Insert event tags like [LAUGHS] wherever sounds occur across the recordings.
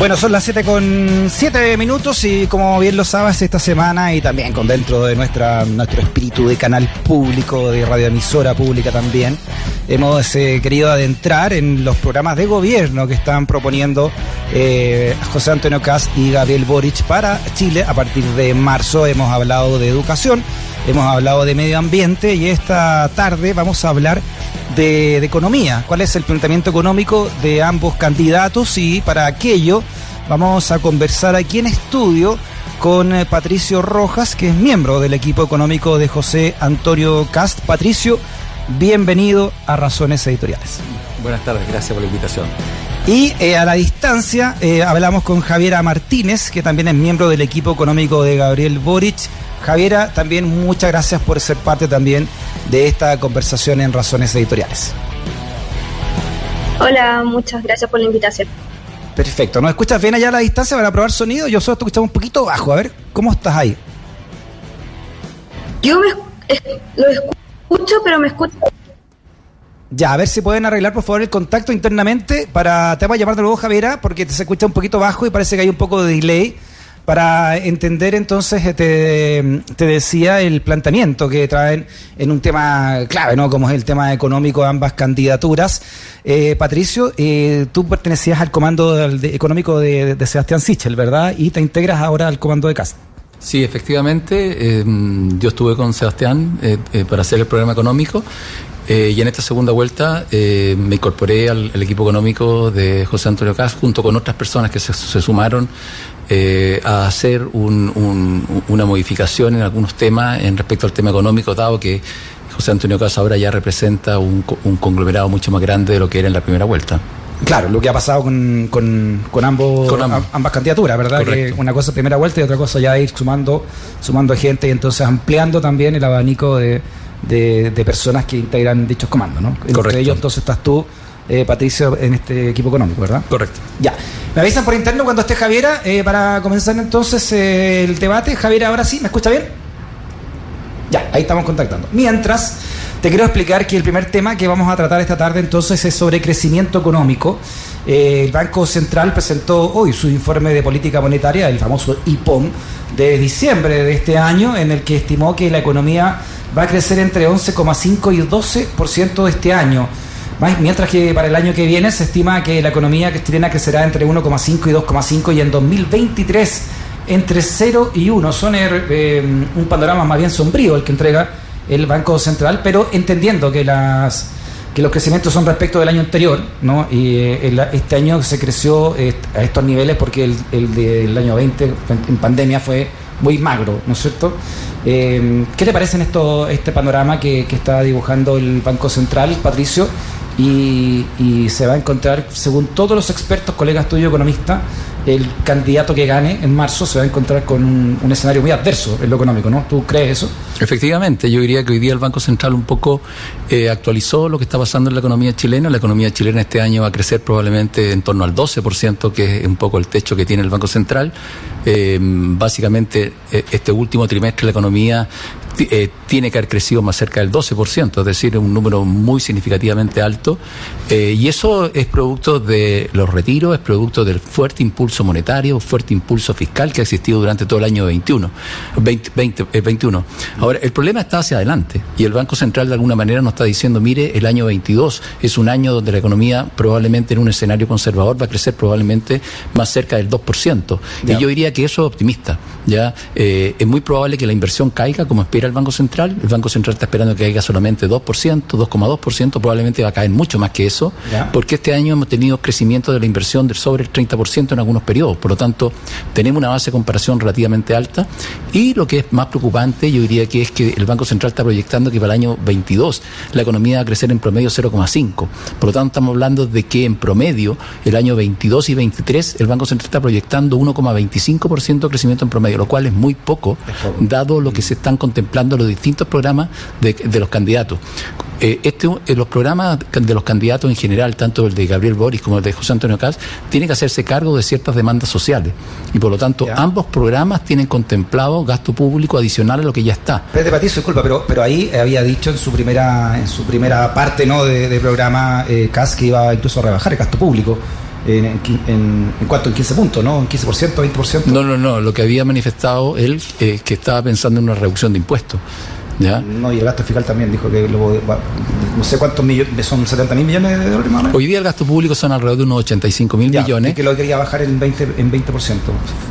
Bueno, son las 7 con 7 minutos y como bien lo sabes, esta semana y también con dentro de nuestra, nuestro espíritu de canal público, de radioemisora pública también, hemos eh, querido adentrar en los programas de gobierno que están proponiendo eh, José Antonio Cas y Gabriel Boric para Chile a partir de marzo. Hemos hablado de educación, hemos hablado de medio ambiente y esta tarde vamos a hablar de, economía. ¿Cuál es el planteamiento económico de ambos candidatos? Y para aquello vamos a conversar aquí en estudio con eh, Patricio Rojas, que es miembro del equipo económico de José Antonio Cast. Patricio, bienvenido a Razones Editoriales. Buenas tardes, gracias por la invitación. Y eh, a la distancia eh, hablamos con Javiera Martínez, que también es miembro del equipo económico de Gabriel Boric. Javiera, también muchas gracias por ser parte también de esta conversación en Razones Editoriales. Hola, muchas gracias por la invitación. Perfecto, ¿nos escuchas bien allá a la distancia para probar sonido? Yo solo te escuchamos un poquito bajo, a ver, ¿cómo estás ahí? Yo me, lo escucho, pero me escucho ya, a ver si pueden arreglar por favor el contacto internamente para te voy a llamar de nuevo Javiera porque te se escucha un poquito bajo y parece que hay un poco de delay para entender entonces, eh, te, te, decía, el planteamiento que traen en un tema clave, ¿no? Como es el tema económico de ambas candidaturas. Eh, Patricio, eh, tú pertenecías al comando económico de, Sebastián Sichel, ¿verdad? Y te integras ahora al comando de CAST. Sí, efectivamente. yo estuve con Sebastián para hacer el programa económico y en esta segunda vuelta me incorporé al, equipo económico de José Antonio Cas junto con otras personas que se sumaron eh, a hacer una modificación en algunos temas en respecto al tema económico, dado que José Antonio Casa ahora ya representa un, conglomerado mucho más grande de lo que era en la primera vuelta. Claro, lo que ha pasado con, con, ambos, ambas candidaturas, ¿verdad? Que una cosa primera vuelta y otra cosa ya ir sumando, sumando gente y entonces ampliando también el abanico de, de, personas que integran dichos comandos, ¿no? Entre ellos entonces estás tú eh, Patricio, en este equipo económico, ¿verdad? Correcto. Ya. Me avisan por interno cuando esté Javiera eh, para comenzar entonces eh, el debate. Javiera, ahora sí, ¿me escucha bien? Ya, ahí estamos contactando. Mientras, te quiero explicar que el primer tema que vamos a tratar esta tarde entonces es sobre crecimiento económico. el Banco Central presentó hoy su informe de política monetaria, el famoso IPOM, de diciembre de este año, en el que estimó que la economía va a crecer entre 11,5 y 12% de este año mientras que para el año que viene se estima que la economía chilena crecerá entre 1,5 y 2,5 y en 2023 entre 0 y 1. Son er, eh, un panorama más bien sombrío el que entrega el Banco Central, pero entendiendo que las que los crecimientos son respecto del año anterior, ¿no? Y eh, este año se creció eh, a estos niveles porque el, del año 20 en pandemia fue muy magro, ¿no es cierto? ¿Qué te parece en esto, este panorama que, que está dibujando el Banco Central, Patricio? Y, se va a encontrar, según todos los expertos, colegas tuyos economistas, el candidato que gane en marzo se va a encontrar con un, escenario muy adverso en lo económico, ¿no? ¿Tú crees eso? Efectivamente, yo diría que hoy día el Banco Central un poco eh, actualizó lo que está pasando en la economía chilena. La economía chilena este año va a crecer probablemente en torno al 12%, que es un poco el techo que tiene el Banco Central. Eh, básicamente, eh, este último trimestre la economía tiene que haber crecido más cerca del 12%, es decir, un número muy significativamente alto. Y eso es producto de los retiros, es producto del fuerte impulso monetario, fuerte impulso fiscal que ha existido durante todo el año 21, 20, 21. Ahora, el problema está hacia adelante y el Banco Central de alguna manera nos está diciendo, mire, el año 22 es un año donde la economía probablemente en un escenario conservador va a crecer probablemente más cerca del 2%. Y yo diría que eso es optimista. ¿ya? Eh, es muy probable que la inversión caiga como espera el Banco Central. El Banco Central está esperando que caiga solamente 2%, 2,2%, probablemente va a caer mucho más que eso, porque este año hemos tenido crecimiento de la inversión de sobre el 30% en algunos periodos. Por lo tanto, tenemos una base de comparación relativamente alta. Y lo que es más preocupante, yo diría que es que el Banco Central está proyectando que para el año 22 la economía va a crecer en promedio 0,5. Por lo tanto, estamos hablando de que en promedio, el año 22 y 23, el Banco Central está proyectando 1,25% de crecimiento en promedio, lo cual es muy poco, dado lo que se están contemplando los distintos programas de, los candidatos. Eh, este, eh, los programas de los candidatos en general, tanto el de Gabriel Boris como el de José Antonio Cas, tienen que hacerse cargo de ciertas demandas sociales. Y por lo tanto, ambos programas tienen contemplado gasto público adicional a lo que ya está. Pedro Patizo, disculpa, pero, pero ahí había dicho en su primera, en su primera parte ¿no? de, programa eh, Cas que iba incluso a rebajar el gasto público. en, en, en, en 15 puntos, ¿no? En 15%, 20%. No, no, no. Lo que había manifestado él es eh, que estaba pensando en una reducción de impuestos. No, y el gasto fiscal también dijo que no sé cuántos millones, son 70 mil millones de dólares más Hoy día el gasto público son alrededor de unos 85 mil millones. Y que lo quería bajar en 20%. En 20%.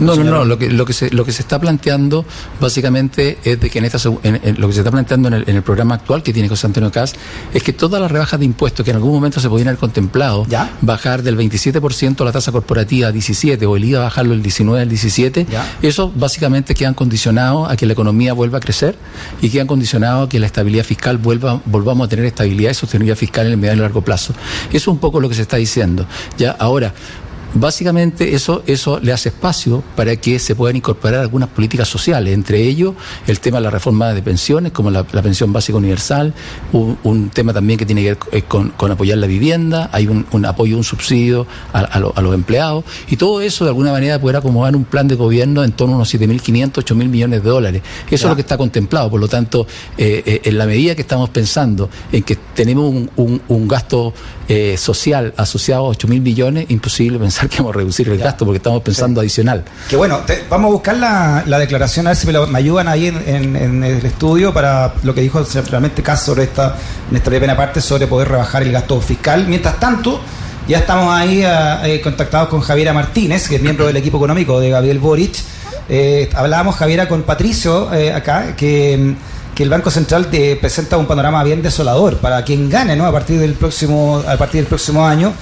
No, no, no, lo que, lo, que se, lo que se está planteando básicamente es de que en esta en, lo que se está planteando en el, programa actual que tiene José Antonio Cas es que todas las rebajas de impuestos que en algún momento se podían haber contemplado, bajar del 27% la tasa corporativa a 17 o el IVA bajarlo del 19 al 17, eso básicamente quedan condicionados a que la economía vuelva a crecer y quedan condicionado a que la estabilidad fiscal vuelva, volvamos a tener estabilidad y sostenibilidad fiscal en el mediano y largo plazo. Eso es un poco lo que se está diciendo. Ya ahora, Básicamente eso, eso le hace espacio para que se puedan incorporar algunas políticas sociales, entre ellos el tema de la reforma de pensiones, como la, pensión básica universal, un, tema también que tiene que ver eh, con, apoyar la vivienda, hay un, apoyo, un subsidio a, los empleados, y todo eso de alguna manera poder acomodar un plan de gobierno en torno a unos 7.500, 8.000 millones de dólares. Eso es lo que está contemplado, por lo tanto, eh, eh, en la medida que estamos pensando en que tenemos un, gasto social asociado a 8.000 millones, imposible pensar que vamos a reducir el gasto porque estamos pensando adicional. Que bueno, vamos a buscar la, declaración, a ver si me, ayudan ahí en, el estudio para lo que dijo realmente Caso sobre esta, en esta primera parte sobre poder rebajar el gasto fiscal. Mientras tanto, ya estamos ahí eh, contactados con Javiera Martínez, que es miembro del equipo económico de Gabriel Boric. Eh, hablábamos, Javiera, con Patricio eh, acá, que que el Banco Central te presenta un panorama bien desolador para quien gane ¿no? a partir del próximo a partir del próximo año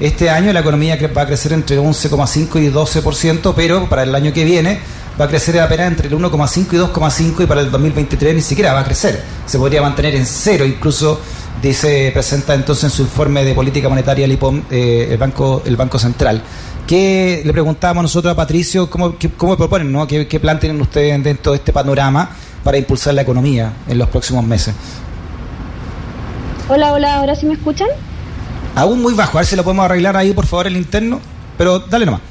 este año la economía va a crecer entre 11,5 y 12%, pero para el año que viene va a crecer apenas entre el 1,5 y 2,5 y para el 2023 ni siquiera va a crecer. Se podría mantener en cero, incluso dice presenta entonces en su informe de política monetaria el IPOM, eh, el banco el banco central. ¿Qué le preguntábamos nosotros a Patricio cómo, cómo proponen, no? ¿Qué, ¿Qué plan tienen ustedes dentro de este panorama para impulsar la economía en los próximos meses? Hola, hola, ¿ahora sí me escuchan? Aún muy bajo, a ver si lo podemos arreglar ahí, por favor, el interno. Pero dale nomás.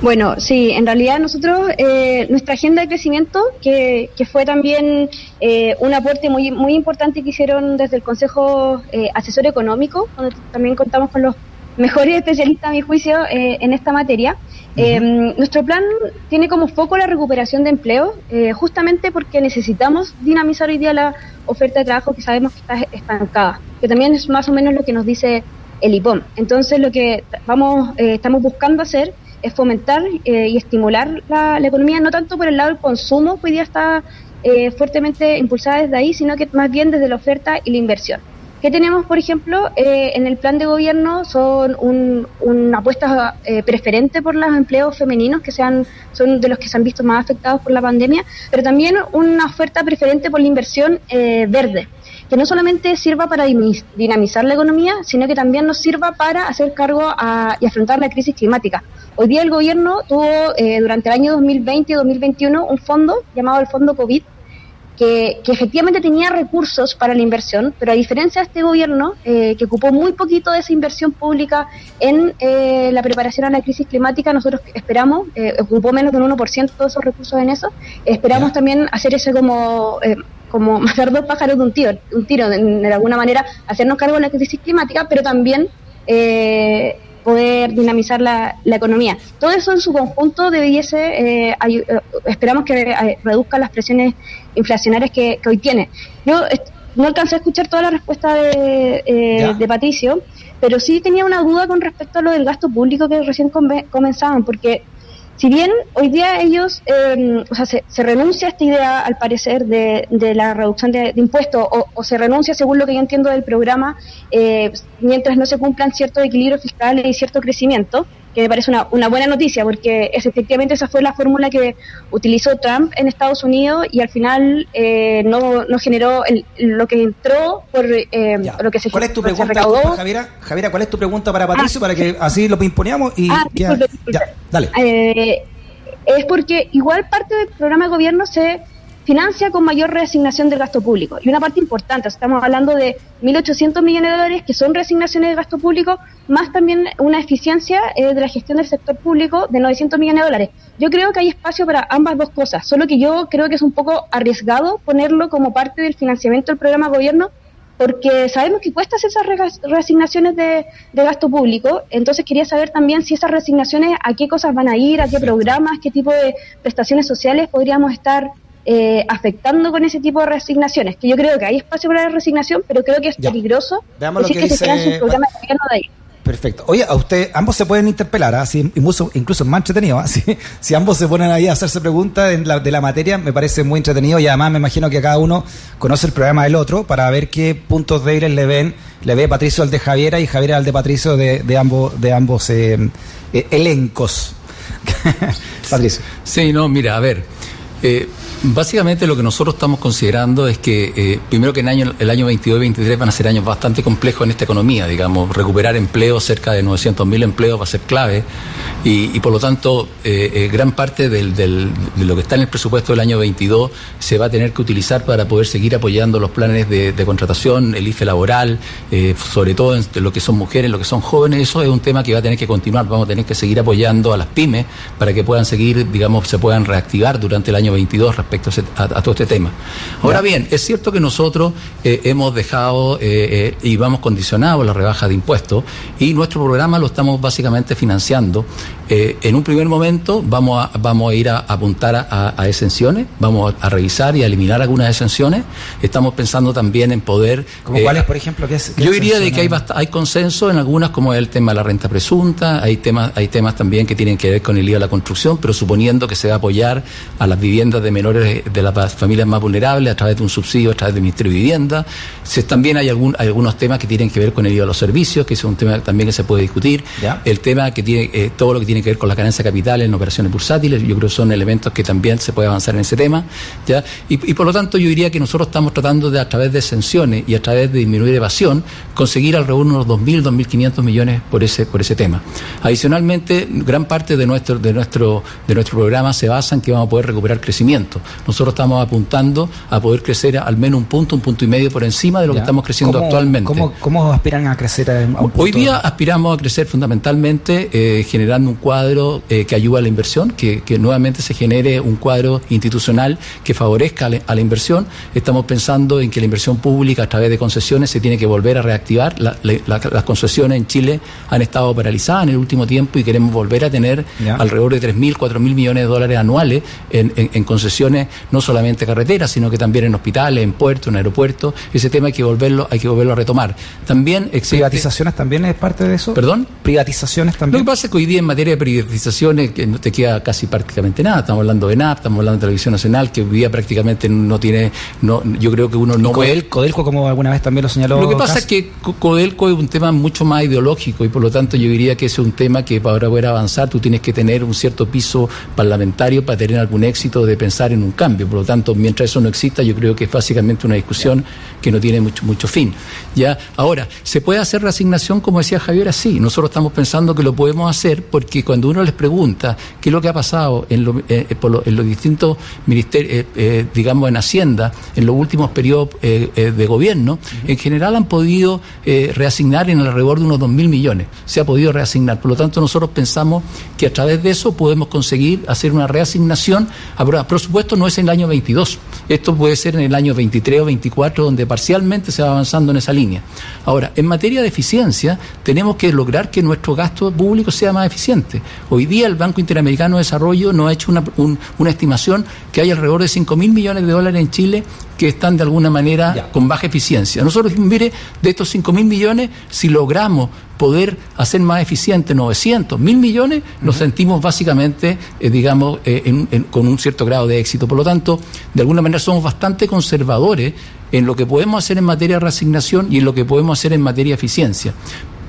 Bueno, sí, en realidad nosotros, eh, nuestra agenda de crecimiento, que, que fue también eh, un aporte muy, muy importante que hicieron desde el Consejo eh, Asesor Económico, donde también contamos con los mejores [LAUGHS] especialistas, a mi juicio, en esta materia. Nuestro plan tiene como foco la recuperación de empleo, justamente porque necesitamos dinamizar hoy día la oferta de trabajo que sabemos que está estancada que también es más o menos lo que nos dice el IPOM. Entonces, lo que vamos, eh, estamos buscando hacer es fomentar eh, y estimular la, economía, no tanto por el lado del consumo, que hoy día está eh, fuertemente impulsada desde ahí, sino que más bien desde la oferta y la inversión. ¿Qué tenemos, por ejemplo, en el plan de gobierno? Son una apuesta preferente por los empleos femeninos, que sean, son de los que se han visto más afectados por la pandemia, pero también una oferta preferente por la inversión verde que no solamente sirva para dinamizar la economía, sino que también nos sirva para hacer cargo y afrontar la crisis climática. Hoy día el gobierno tuvo eh, durante el año 2020 y 2021 un fondo llamado el Fondo COVID, que, efectivamente tenía recursos para la inversión, pero a diferencia de este gobierno, eh, que ocupó muy poquito de esa inversión pública en eh, la preparación a la crisis climática, nosotros esperamos, ocupó menos de un 1% de esos recursos en eso, esperamos también hacer eso como como [LAUGHS] matar dos pájaros de un tiro, un tiro de, alguna manera, hacernos cargo de la crisis climática, pero también eh, poder dinamizar la, economía. Todo eso en su conjunto debiese, eh, eh esperamos que eh, reduzca las presiones inflacionarias que, hoy tiene. Yo no alcancé a escuchar toda la respuesta de, de Patricio, pero sí tenía una duda con respecto a lo del gasto público que recién comenzaban, porque si bien hoy día ellos, em, o sea, se, renuncia a esta idea, al parecer, de, la reducción de, impuestos, o, se renuncia, según lo que yo entiendo del programa, eh, mientras no se cumplan ciertos equilibrios fiscales y cierto crecimiento, que me parece una, una buena noticia, porque es, efectivamente esa fue la fórmula que utilizó Trump en Estados Unidos y al final eh, no, no generó lo que entró por eh, lo que se ¿Cuál es tu pregunta, Javiera? Javiera, ¿cuál es tu pregunta para Patricio ah, para que así lo imponíamos y ah, ya, dale. Eh, es porque igual parte del programa de gobierno se financia con mayor reasignación del gasto público. Y una parte importante, estamos hablando de 1.800 millones de dólares que son reasignaciones de gasto público, más también una eficiencia eh, de la gestión del sector público de 900 millones de dólares. Yo creo que hay espacio para ambas dos cosas, solo que yo creo que es un poco arriesgado ponerlo como parte del financiamiento del programa de gobierno porque sabemos que cuesta hacer esas reasignaciones de, gasto público, entonces quería saber también si esas reasignaciones a qué cosas van a ir, a qué programas, qué tipo de prestaciones sociales podríamos estar eh, afectando con ese tipo de reasignaciones, que yo creo que hay espacio para la resignación, pero creo que es peligroso decir que, se quedan de ahí. Perfecto. Oye, a usted, ambos se pueden interpelar, así ¿ah? incluso, incluso es más entretenido. ¿ah? [LAUGHS] Si, ambos se ponen ahí a hacerse preguntas de la, materia, me parece muy entretenido y además me imagino que cada uno conoce el programa del otro para ver qué puntos débiles le ven, le ve Patricio al de Javiera y Javiera al de Patricio de, ambos, de ambos eh, eh, elencos. [LAUGHS] Patricio. Sí, no, mira, a ver. Básicamente lo que nosotros estamos considerando es que, eh, primero que el año, el año 22 y 23 van a ser años bastante complejos en esta economía, digamos, recuperar empleo, cerca de 900.000 empleos va a ser clave. Y, por lo tanto eh, eh, gran parte del, de lo que está en el presupuesto del año 22 se va a tener que utilizar para poder seguir apoyando los planes de, contratación, el IFE laboral, sobre todo en lo que son mujeres, lo que son jóvenes, eso es un tema que va a tener que continuar, vamos a tener que seguir apoyando a las pymes para que puedan seguir, digamos, se puedan reactivar durante el año 22 respecto a, todo este tema. Ahora bien, es cierto que nosotros eh, hemos dejado eh, eh, y vamos condicionados la rebaja de impuestos y nuestro programa lo estamos básicamente financiando. en un primer momento vamos a, vamos a ir a, apuntar a, a, exenciones, vamos a, revisar y a eliminar algunas exenciones. Estamos pensando también en poder... ¿Como cuáles, por ejemplo? yo diría de que hay, hay consenso en algunas, como el tema de la renta presunta, hay temas, hay temas también que tienen que ver con el IVA de la construcción, pero suponiendo que se va a apoyar a las viviendas de menores de, las familias más vulnerables a través de un subsidio, a través del Ministerio de Vivienda. también hay, algún, algunos temas que tienen que ver con el IVA de los servicios, que es un tema también que se puede discutir. El tema que tiene, eh, todo lo que tiene que ver con la carencia de capital en operaciones bursátiles, yo creo que son elementos que también se puede avanzar en ese tema. ¿ya? Y, por lo tanto yo diría que nosotros estamos tratando de, a través de exenciones y a través de disminuir evasión, conseguir alrededor de unos 2.000, 2.500 millones por ese, por ese tema. Adicionalmente, gran parte de nuestro, de, nuestro, de nuestro programa se basa en que vamos a poder recuperar crecimiento. Nosotros estamos apuntando a poder crecer al menos un punto, un punto y medio por encima de lo que estamos creciendo actualmente. ¿cómo, aspiran a crecer? A Hoy día aspiramos a crecer fundamentalmente eh, generando un cuadro eh, que ayude a la inversión, que, nuevamente se genere un cuadro institucional que favorezca a la, inversión. Estamos pensando en que la inversión pública a través de concesiones se tiene que volver a reactivar. las concesiones en Chile han estado paralizadas en el último tiempo y queremos volver a tener alrededor de 3.000, 4.000 millones de dólares anuales en concesiones no solamente carreteras, sino que también en hospitales, en puertos, en aeropuertos. Ese tema hay que volverlo, hay que volverlo a retomar. También ¿Privatizaciones también es parte de eso? ¿Perdón? ¿Privatizaciones también? Lo que pasa es que hoy día en materia de privatizaciones que no te queda casi prácticamente nada. Estamos hablando de NAP, estamos hablando de Televisión Nacional, que hoy día prácticamente no tiene, no, yo creo que uno no... Codelco, como alguna vez también lo señaló. Lo que pasa es que Codelco es un tema mucho más ideológico y por lo tanto yo diría que es un tema que para poder avanzar tú tienes que tener un cierto piso parlamentario para tener algún éxito de pensar en un cambio. Por lo tanto, mientras eso no exista, yo creo que es básicamente una discusión que no tiene mucho, mucho fin. ¿ya? Ahora, ¿se puede hacer reasignación, como decía Javier, así? Nosotros estamos pensando que lo podemos hacer porque cuando uno les pregunta qué es lo que ha pasado en, eh, en los distintos ministerios, eh, eh, digamos, en Hacienda, en los últimos periodos de gobierno, en general han podido reasignar en alrededor de unos 2.000 millones. Se ha podido reasignar. Por lo tanto, nosotros pensamos que a través de eso podemos conseguir hacer una reasignación. Por supuesto, no es en el año 22. Esto puede ser en el año 23 o 24, donde parcialmente se va avanzando en esa línea. Ahora, en materia de eficiencia, tenemos que lograr que nuestro gasto público sea más eficiente. Hoy día el Banco Interamericano de Desarrollo nos ha hecho una, una estimación que hay alrededor de 5 mil millones de dólares en Chile que están de alguna manera con baja eficiencia. Nosotros, mire, de estos 5 mil millones, si logramos poder hacer más eficiente 900, mil millones, nos sentimos básicamente, eh, digamos, eh, con un cierto grado de éxito. Por lo tanto, de alguna manera somos bastante conservadores en lo que podemos hacer en materia de reasignación y en lo que podemos hacer en materia de eficiencia.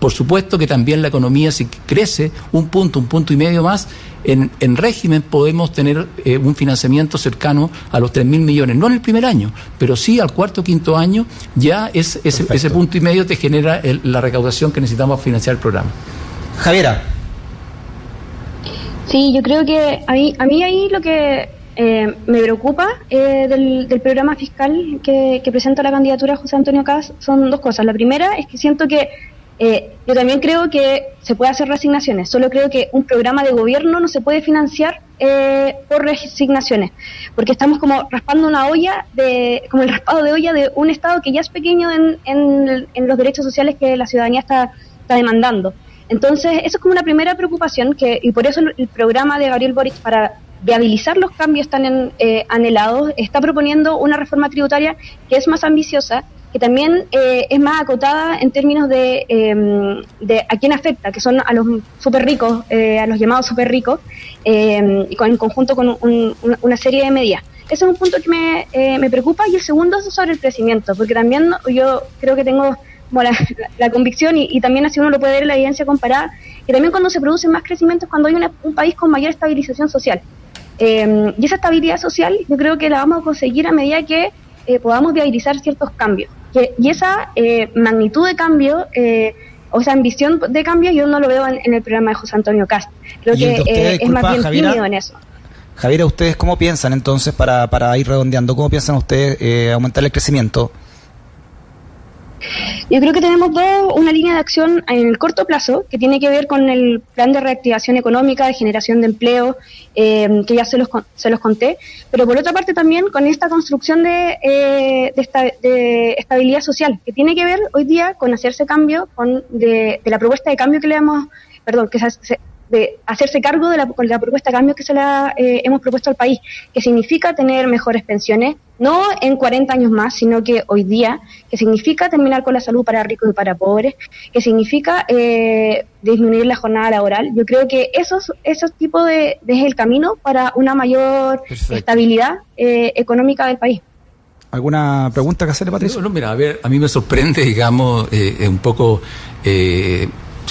Por supuesto que también la economía, si crece un punto, un punto y medio más, en, en régimen podemos tener eh, un financiamiento cercano a los 3.000 millones, no en el primer año, pero sí al cuarto o quinto año, ya es, ese, ese, punto y medio te genera la recaudación que necesitamos para financiar el programa. Javiera. Sí, yo creo que a mí, a mí ahí lo que eh, me preocupa eh, del, del, programa fiscal que, que presenta la candidatura José Antonio Cas son dos cosas. La primera es que siento que Eh, yo también creo que se puede hacer resignaciones, solo creo que un programa de gobierno no se puede financiar eh, por resignaciones, porque estamos como raspando una olla, de, como el raspado de olla de un Estado que ya es pequeño en, en, los derechos sociales que la ciudadanía está, está demandando. Entonces, eso es como una primera preocupación que, y por eso el programa de Gabriel Boric para viabilizar los cambios tan eh, anhelados, está proponiendo una reforma tributaria que es más ambiciosa, que también eh, es más acotada en términos de, em, de, a quién afecta, que son a los súper ricos, eh, a los llamados súper ricos, em, y en conjunto con una serie de medidas. Ese es un punto que me, me preocupa y el segundo es sobre el crecimiento, porque también yo creo que tengo la, convicción y, también así uno lo puede ver en la evidencia comparada, que también cuando se produce más crecimiento es cuando hay un país con mayor estabilización social. Eh, y esa estabilidad social yo creo que la vamos a conseguir a medida que eh, podamos viabilizar ciertos cambios. Y esa eh, magnitud de cambio, o esa ambición de cambio, yo no lo veo en, el programa de José Antonio Cast. Creo que es más bien tímido en eso. Javier, ¿ustedes cómo piensan entonces, para, para ir redondeando, cómo piensan ustedes aumentar el crecimiento? Yo creo que tenemos dos, una línea de acción en el corto plazo que tiene que ver con el plan de reactivación económica, de generación de empleo, eh, que ya se los, se los conté, pero por otra parte también con esta construcción de, eh, de, estabilidad social, que tiene que ver hoy día con hacerse cambio, con de, la propuesta de cambio que le hemos, perdón, que se, de hacerse cargo de la, la propuesta de cambio que se la eh, hemos propuesto al país, que significa tener mejores pensiones, no en 40 años más, sino que hoy día, que significa terminar con la salud para ricos y para pobres, que significa eh, disminuir la jornada laboral. Yo creo que esos, esos tipos de, es el camino para una mayor estabilidad eh, económica del país. ¿Alguna pregunta que hacerle, Patricio? No, mira, a ver, a mí me sorprende, digamos, un poco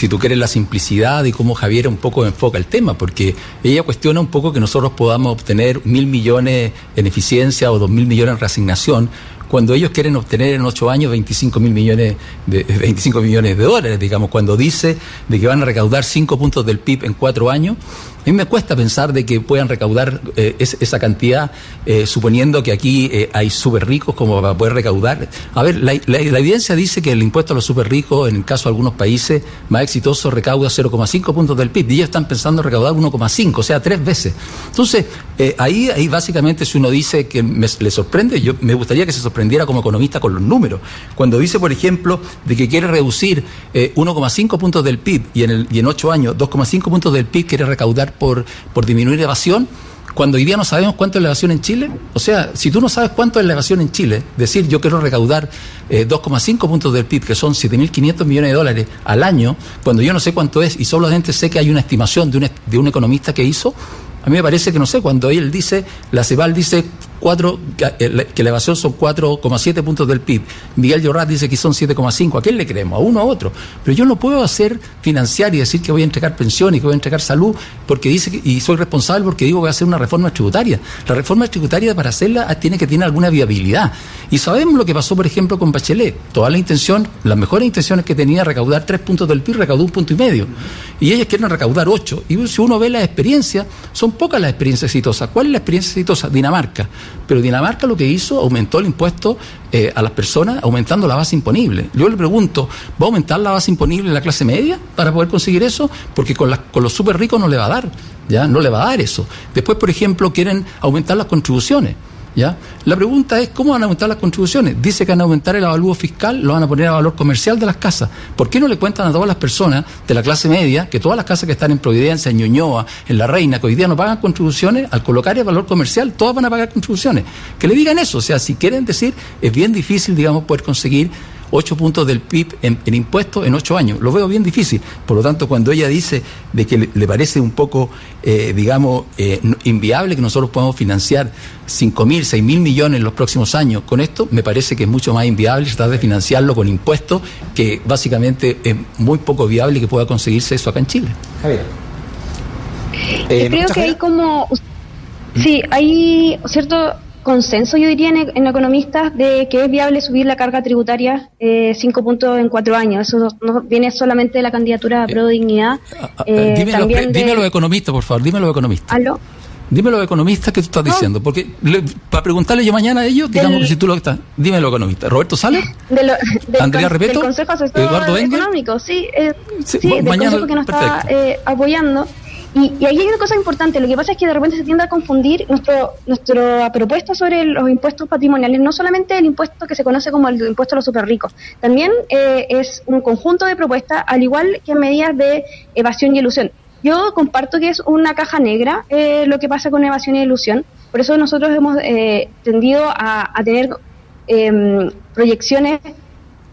si tú quieres, la simplicidad y cómo Javier un poco enfoca el tema, porque ella cuestiona un poco que nosotros podamos obtener mil millones en eficiencia o dos mil millones en reasignación, cuando ellos quieren obtener en ocho años 25 mil millones de [LAUGHS] 25 millones de dólares, digamos, cuando dice de que van a recaudar cinco puntos del PIB en cuatro años, a mí me cuesta pensar de que puedan recaudar eh, esa cantidad, eh, suponiendo que aquí eh, hay súper ricos como para poder recaudar. A ver, la, evidencia dice que el impuesto a los súper ricos, en el caso de algunos países más exitosos, recauda 0,5 puntos del PIB y ellos están pensando en recaudar 1,5, o sea, tres veces. Entonces, ahí, ahí básicamente si uno dice que me, le sorprende, yo me gustaría que se sorprendiera como economista con los números. Cuando dice, por ejemplo, de que quiere reducir 1,5 puntos del PIB y en, el, y en 8 años 2,5 puntos del PIB quiere recaudar por, por disminuir evasión, cuando hoy día no sabemos cuánto es la evasión en Chile. O sea, si tú no sabes cuánto es la evasión en Chile, decir yo quiero recaudar 2,5 eh, puntos del PIB, que son 7.500 millones de dólares al año, cuando yo no sé cuánto es y solamente sé que hay una estimación de un, de un economista que hizo, a mí me parece que, no sé, cuando él dice, la CEBAL dice cuatro, eh, que la evasión son 4,7 puntos del PIB, Miguel Llorat dice que son 7,5, ¿a quién le creemos? ¿A uno a otro? Pero yo no puedo hacer financiar y decir que voy a entregar pensiones que voy a entregar salud, porque dice que, y soy responsable porque digo que voy a hacer una reforma tributaria. La reforma tributaria para hacerla tiene que tener alguna viabilidad. Y sabemos lo que pasó, por ejemplo, con Bachelet. Toda la intención, las mejores intenciones que tenía recaudar tres puntos del PIB, recaudó un punto y medio. Y ellos quieren recaudar ocho. Y si uno ve la experiencia, son pocas las experiencias exitosas. ¿Cuál es la experiencia exitosa? Dinamarca. Pero Dinamarca lo que hizo, aumentó el impuesto eh, a las personas, aumentando la base imponible. Yo le pregunto, ¿va a aumentar la base imponible en la clase media para poder conseguir eso? Porque con, con los súper ricos no le va a dar. ¿ya? No le va a dar eso. Después, por ejemplo, quieren aumentar las contribuciones. ¿Ya? La pregunta es cómo van a aumentar las contribuciones. Dice que van a aumentar el avalúo fiscal, lo van a poner a valor comercial de las casas. ¿Por qué no le cuentan a todas las personas de la clase media que todas las casas que están en Providencia, en Ñuñoa, en La Reina, que hoy día no pagan contribuciones, al colocar el valor comercial, todas van a pagar contribuciones? Que le digan eso. O sea, si quieren decir, es bien difícil, digamos, poder conseguir 8 puntos del PIB en, impuestos en 8 años. Lo veo bien difícil. Por lo tanto, cuando ella dice de que le, parece un poco, eh, digamos, eh, inviable que nosotros podamos financiar 5 mil, 6 mil millones en los próximos años con esto, me parece que es mucho más inviable tratar de financiarlo con impuestos, que básicamente es muy poco viable que pueda conseguirse eso acá en Chile. Javier. Eh, creo que hay como... Sí, hay cierto consenso, yo diría, en, economistas de que es viable subir la carga tributaria eh, cinco puntos en cuatro años. Eso no viene solamente de la candidatura de Pro Dignidad. Eh, dime, los, economistas, por favor, dime los economistas. Dime los economistas que tú estás diciendo, porque para preguntarle yo mañana a ellos, digamos que si tú lo estás, dime los economistas. Roberto Sales, [LAUGHS] Andrea Repeto, Eduardo Económico, sí, eh, sí, del consejo que nos está eh, apoyando. Y, y, ahí hay una cosa importante, lo que pasa es que de repente se tiende a confundir nuestro, nuestra propuesta sobre los impuestos patrimoniales, no solamente el impuesto que se conoce como el impuesto a los super ricos, también eh, es un conjunto de propuestas, al igual que medidas de evasión y ilusión. Yo comparto que es una caja negra eh, lo que pasa con evasión y ilusión, por eso nosotros hemos eh, tendido a, tener em, proyecciones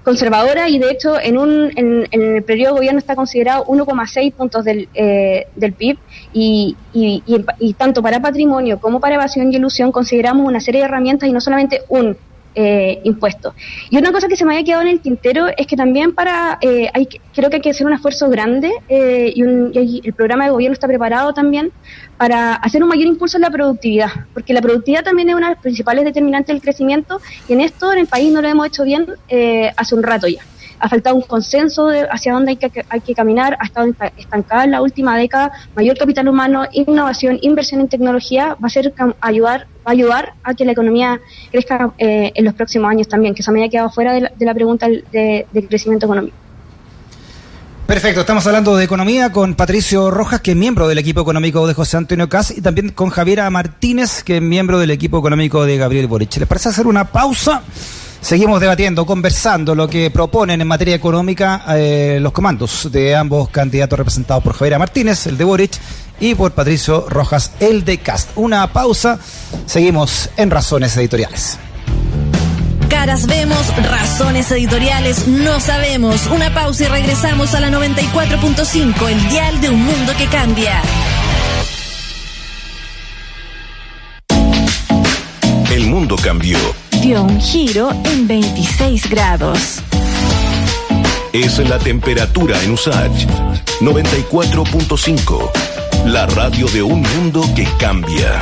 conservadoras y de hecho en, un, en, el periodo de gobierno está considerado 1,6 puntos del, eh, del PIB y, y, y, tanto para patrimonio como para evasión y ilusión consideramos una serie de herramientas y no solamente un eh, impuestos. Y una cosa que se me había quedado en el tintero es que también para, eh, hay, creo que hay que hacer un esfuerzo grande eh, y, el programa de gobierno está preparado también para hacer un mayor impulso en la productividad, porque la productividad también es una de las principales determinantes del crecimiento y en esto en el país no lo hemos hecho bien eh, hace un rato ya ha faltado un consenso de hacia dónde hay que, hay que caminar, ha estado estancada en la última década, mayor capital humano, innovación, inversión en tecnología, va a ser ayudar, va a ayudar a que la economía crezca eh, en los próximos años también, que se me haya quedado fuera de la, pregunta de, del crecimiento económico. Perfecto, estamos hablando de economía con Patricio Rojas, que es miembro del equipo económico de José Antonio Cas, y también con Javiera Martínez, que es miembro del equipo económico de Gabriel Boric. ¿Les parece hacer una pausa? Seguimos debatiendo, conversando lo que proponen en materia económica eh, los comandos de ambos candidatos representados por Javier Martínez, el de Boric, y por Patricio Rojas, el de Cast. Una pausa, seguimos en Razones Editoriales. Caras vemos, razones editoriales no sabemos. Una pausa y regresamos a la 94.5, el dial de un mundo que cambia. El mundo cambió un giro en 26 grados. Es la temperatura en Usage. 94.5. La radio de un mundo que cambia.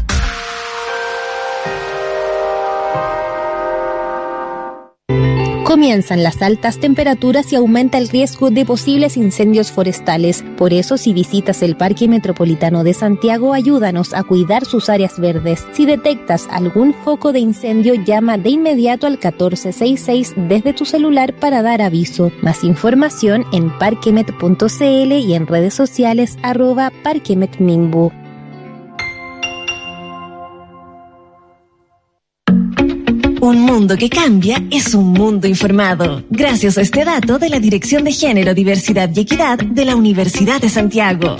Comienzan las altas temperaturas y aumenta el riesgo de posibles incendios forestales. Por eso, si visitas el Parque Metropolitano de Santiago, ayúdanos a cuidar sus áreas verdes. Si detectas algún foco de incendio, llama de inmediato al 1466 desde tu celular para dar aviso. Más información en parquemet.cl y en redes sociales arroba parquemetmimbu. Un mundo que cambia es un mundo informado. Gracias a este dato de la Dirección de Género, Diversidad y Equidad de la Universidad de Santiago.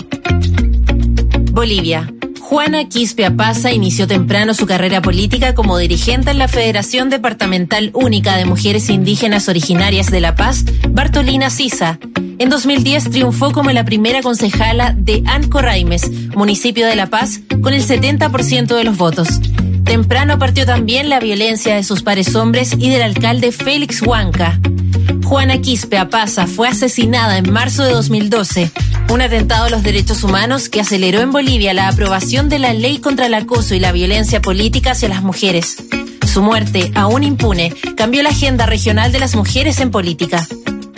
Bolivia. Juana Quispe Apaza inició temprano su carrera política como dirigente en la Federación Departamental Única de Mujeres Indígenas Originarias de La Paz, Bartolina Sisa. En 2010 triunfó como la primera concejala de Anco Raimes, municipio de La Paz, con el 70% de los votos. Temprano partió también la violencia de sus pares hombres y del alcalde Félix Huanca. Juana Quispe Apaza fue asesinada en marzo de 2012, un atentado a los derechos humanos que aceleró en Bolivia la aprobación de la ley contra el acoso y la violencia política hacia las mujeres. Su muerte, aún impune, cambió la agenda regional de las mujeres en política.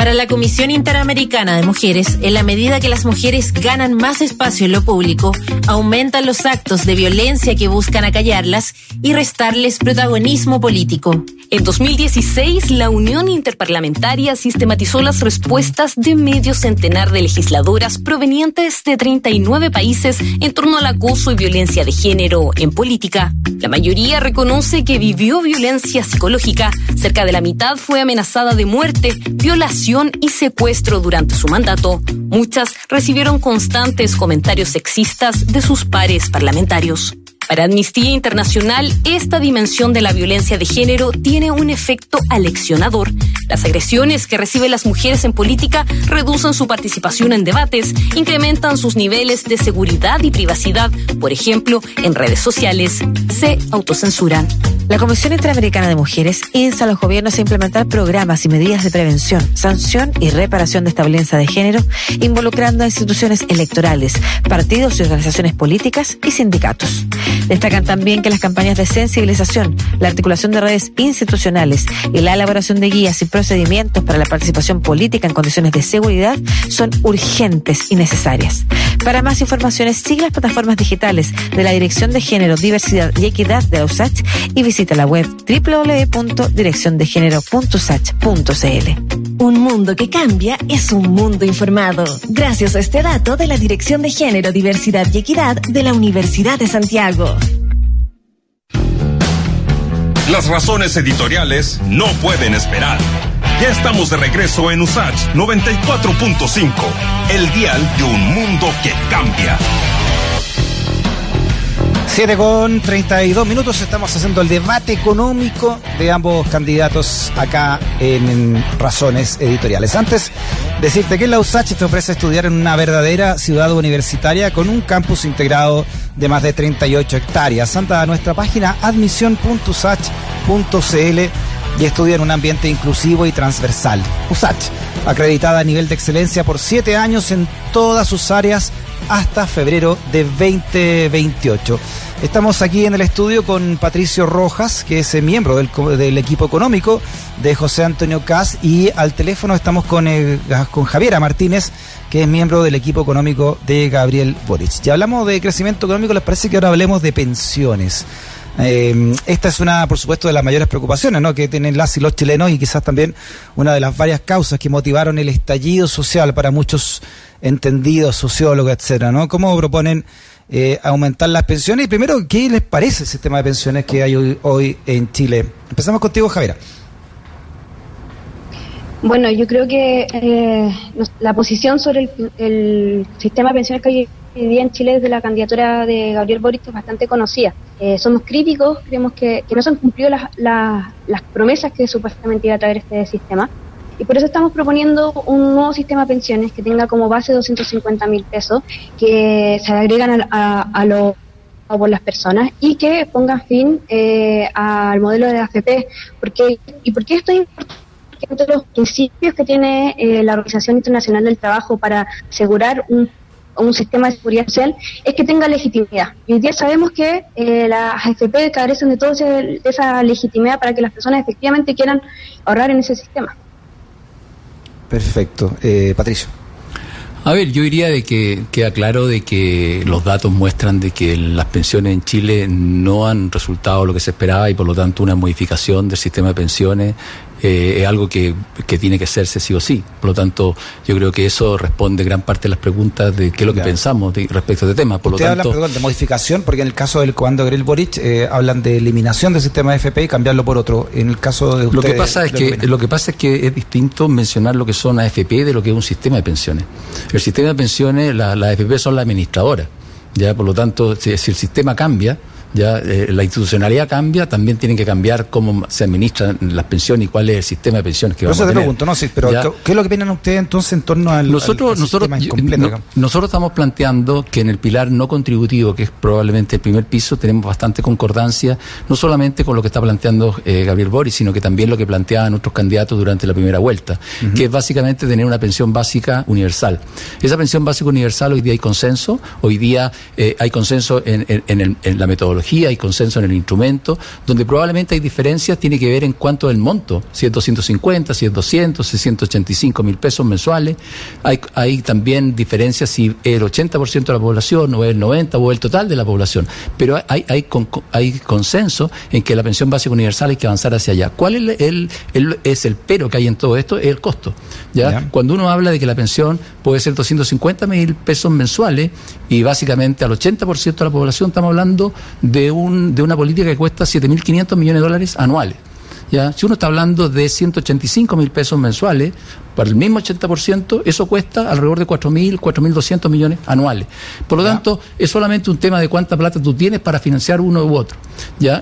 Para la Comisión Interamericana de Mujeres, en la medida que las mujeres ganan más espacio en lo público, aumentan los actos de violencia que buscan acallarlas y restarles protagonismo político. En 2016, la Unión Interparlamentaria sistematizó las respuestas de medio centenar de legisladoras provenientes de 39 países en torno al acoso y violencia de género en política. La mayoría reconoce que vivió violencia psicológica, cerca de la mitad fue amenazada de muerte, violación y secuestro durante su mandato, muchas recibieron constantes comentarios sexistas de sus pares parlamentarios. Para Amnistía Internacional, esta dimensión de la violencia de género tiene un efecto aleccionador. Las agresiones que reciben las mujeres en política reducen su participación en debates, incrementan sus niveles de seguridad y privacidad, por ejemplo, en redes sociales. Se autocensuran. La Comisión Interamericana de Mujeres insta a los gobiernos a implementar programas y medidas de prevención, sanción y reparación de esta violencia de género, involucrando a instituciones electorales, partidos y organizaciones políticas y sindicatos. Destacan también que las campañas de sensibilización, la articulación de redes institucionales y la elaboración de guías y procedimientos para la participación política en condiciones de seguridad son urgentes y necesarias. Para más informaciones, sigue las plataformas digitales de la Dirección de Género, Diversidad y Equidad de la y visita la web www.direcciondegénero.usach.cl. Un mundo que cambia es un mundo informado. Gracias a este dato de la Dirección de Género, Diversidad y Equidad de la Universidad de Santiago. Las razones editoriales no pueden esperar. Ya estamos de regreso en USACH 94.5, el dial de un mundo que cambia. 7 con 32 minutos estamos haciendo el debate económico de ambos candidatos acá en, Razones Editoriales. Antes, decirte que la USACH te ofrece estudiar en una verdadera ciudad universitaria con un campus integrado de más de 38 hectáreas. Anda a nuestra página admisión.usach.cl y estudia en un ambiente inclusivo y transversal. USACH, acreditada a nivel de excelencia por siete años en todas sus áreas hasta febrero de 2028. Estamos aquí en el estudio con Patricio Rojas, que es miembro del, equipo económico de José Antonio Cas, y al teléfono estamos con, eh, con Javiera Martínez, que es miembro del equipo económico de Gabriel Boric. Ya hablamos de crecimiento económico, les parece que ahora hablemos de pensiones. Eh, esta es una, por supuesto, de las mayores preocupaciones ¿no? que tienen las y los chilenos y quizás también una de las varias causas que motivaron el estallido social para muchos entendidos, sociólogos, etcétera, ¿no? ¿Cómo proponen eh, aumentar las pensiones? Y primero, ¿qué les parece el sistema de pensiones que hay hoy, en Chile? Empezamos contigo, Javiera. Bueno, yo creo que eh, la posición sobre el, sistema de pensiones que hay hoy día en Chile desde la candidatura de Gabriel Boric es bastante conocida. Eh, somos críticos, creemos que, no se han cumplido las, las promesas que supuestamente iba a traer este sistema. Y por eso estamos proponiendo un nuevo sistema de pensiones que tenga como base 250 mil pesos, que se agregan a, a, los por las personas y que pongan fin eh, al modelo de AFP. Porque, ¿Y por qué esto es importante? Porque uno de los principios que tiene eh, la Organización Internacional del Trabajo para asegurar un, un sistema de seguridad social es que tenga legitimidad. Y hoy día sabemos que eh, las AFP carecen de toda esa legitimidad para que las personas efectivamente quieran ahorrar en ese sistema. Perfecto. Eh, Patricio. A ver, yo diría de que queda claro de que los datos muestran de que las pensiones en Chile no han resultado lo que se esperaba y por lo tanto una modificación del sistema de pensiones eh, es algo que, tiene que hacerse sí o sí. Por lo tanto, yo creo que eso responde gran parte de las preguntas de qué es lo que pensamos respecto a este tema. Por Usted lo habla, de modificación, porque en el caso del comando Gabriel Boric eh, hablan de eliminación del sistema de FP y cambiarlo por otro. En el caso de Lo que pasa es que lo que pasa es que es distinto mencionar lo que son AFP de lo que es un sistema de pensiones. El sistema de pensiones, las la AFP son las administradoras. Ya, por lo tanto, si el sistema cambia, ya eh, la institucionalidad cambia, también tienen que cambiar cómo se administran las pensiones y cuál es el sistema de pensiones que vamos a tener. pregunto, no, sí, pero ¿qué es lo que opinan ustedes entonces en torno al, nosotros, nosotros, nosotros estamos planteando que en el pilar no contributivo, que es probablemente el primer piso, tenemos bastante concordancia, no solamente con lo que está planteando eh, Gabriel Boris, sino que también lo que planteaban otros candidatos durante la primera vuelta, que es básicamente tener una pensión básica universal. Esa pensión básica universal hoy día hay consenso, hoy día eh, hay consenso en, en la metodología hay consenso en el instrumento, donde probablemente hay diferencias, tiene que ver en cuanto al monto, si es 250, si es 200, si es 185 mil pesos mensuales. Hay, hay también diferencias si es el 80% de la población o el 90 o el total de la población. Pero hay, hay, hay consenso en que la pensión básica universal hay que avanzar hacia allá. ¿Cuál es el, el, es el pero que hay en todo esto? Es el costo. ¿ya? Cuando uno habla de que la pensión puede ser 250 mil pesos mensuales y básicamente al 80% de la población estamos hablando de, un, de una política que cuesta 7.500 millones de dólares anuales. ¿ya? Si uno está hablando de 185 mil pesos mensuales, para el mismo 80%, eso cuesta alrededor de 4.000, 4.200 millones anuales. Por lo tanto, es solamente un tema de cuánta plata tú tienes para financiar uno u otro. ¿ya?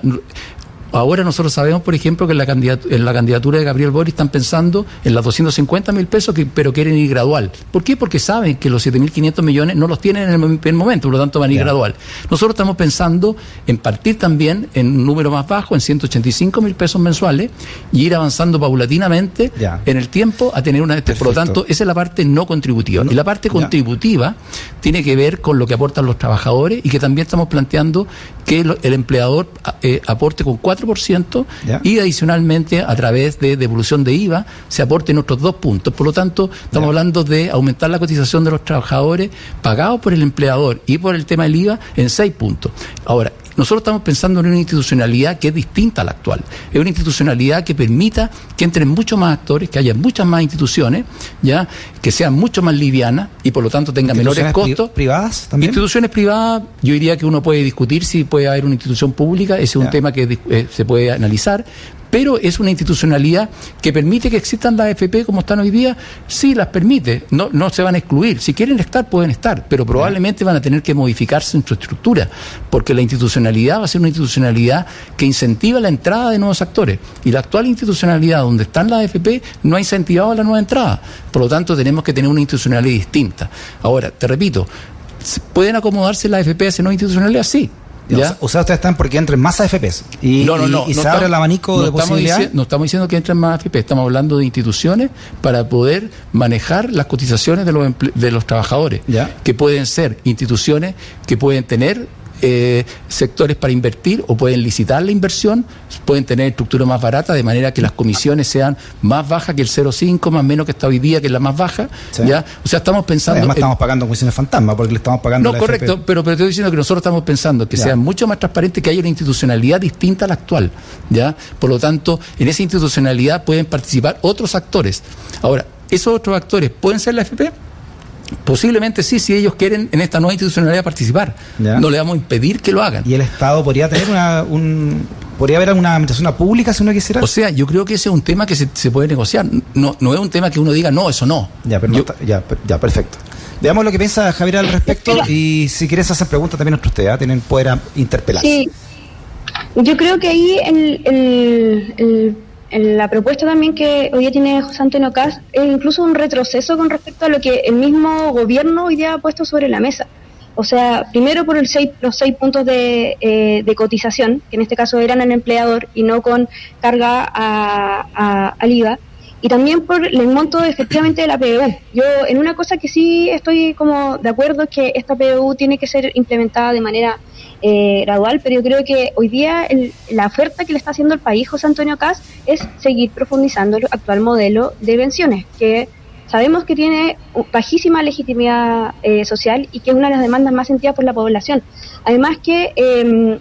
Ahora nosotros sabemos, por ejemplo, que en la, candidatura, en la candidatura de Gabriel Boris están pensando en las 250 mil pesos, que, pero quieren ir gradual. ¿Por qué? Porque saben que los 7.500 millones no los tienen en el, momento, por lo tanto van a ir gradual. Nosotros estamos pensando en partir también en un número más bajo, en 185 mil pesos mensuales, y ir avanzando paulatinamente en el tiempo a tener una... Por lo tanto, esa es la parte no contributiva. y la parte contributiva tiene que ver con lo que aportan los trabajadores y que también estamos planteando que el empleador eh, aporte con 4% y adicionalmente a través de devolución de IVA se aporten otros dos puntos. Por lo tanto, estamos hablando de aumentar la cotización de los trabajadores pagados por el empleador y por el tema del IVA en seis puntos. Ahora, nosotros estamos pensando en una institucionalidad que es distinta a la actual. Es una institucionalidad que permita que entren muchos más actores, que haya muchas más instituciones, ya que sean mucho más livianas y por lo tanto tengan menores costos. ¿Privadas también? Instituciones privadas, yo diría que uno puede discutir si puede haber una institución pública, ese es un tema que eh, se puede analizar, pero es una institucionalidad que permite que existan las FP como están hoy día, sí las permite, no, se van a excluir, si quieren estar pueden estar, pero probablemente van a tener que modificarse en su estructura, porque la institucionalidad va a ser una institucionalidad que incentiva la entrada de nuevos actores, y la actual institucionalidad donde están las FP no ha incentivado la nueva entrada, por lo tanto tenemos que tener una institucionalidad distinta. Ahora, te repito, ¿pueden acomodarse las FP a esa nueva institucionalidad? Sí, o sea, ustedes están porque entren más AFPs y, no, no, no, y, se abre el abanico de posibilidades. no estamos diciendo que entren más AFP, estamos hablando de instituciones para poder manejar las cotizaciones de los, de los trabajadores, que pueden ser instituciones que pueden tener eh, sectores para invertir o pueden licitar la inversión, pueden tener estructura más barata de manera que las comisiones sean más bajas que el 0,5, más menos que está hoy día, que es la más baja. ¿ya? O sea, estamos pensando. Además, estamos pagando comisiones fantasma porque le estamos pagando. No, correcto, pero, pero estoy diciendo que nosotros estamos pensando que sea mucho más transparente, que haya una institucionalidad distinta a la actual. ¿ya? Por lo tanto, en esa institucionalidad pueden participar otros actores. Ahora, ¿esos otros actores pueden ser la FP? Posiblemente sí, si ellos quieren en esta nueva institucionalidad participar. No le vamos a impedir que lo hagan. ¿Y el Estado podría tener una, un, podría haber una administración pública si uno quisiera? O sea, yo creo que ese es un tema que se, se puede negociar. No, no es un tema que uno diga, no, eso no. Ya, pero ya, ya, perfecto. Veamos lo que piensa Javier al respecto y si quieres hacer preguntas también a usted, ¿eh? tienen poder interpelar. Sí. Yo creo que ahí el, el la propuesta también que hoy día tiene José Antonio Caz es incluso un retroceso con respecto a lo que el mismo gobierno hoy día ha puesto sobre la mesa. O sea, primero por el seis, los seis puntos de, eh, de, cotización, que en este caso eran el empleador y no con carga a, a, al IVA, y también por el monto efectivamente de la PBU. Yo en una cosa que sí estoy como de acuerdo es que esta PBU tiene que ser implementada de manera eh, gradual, pero yo creo que hoy día la oferta que le está haciendo el país José Antonio Cas es seguir profundizando el actual modelo de pensiones, que sabemos que tiene bajísima legitimidad eh, social y que es una de las demandas más sentidas por la población. Además que em,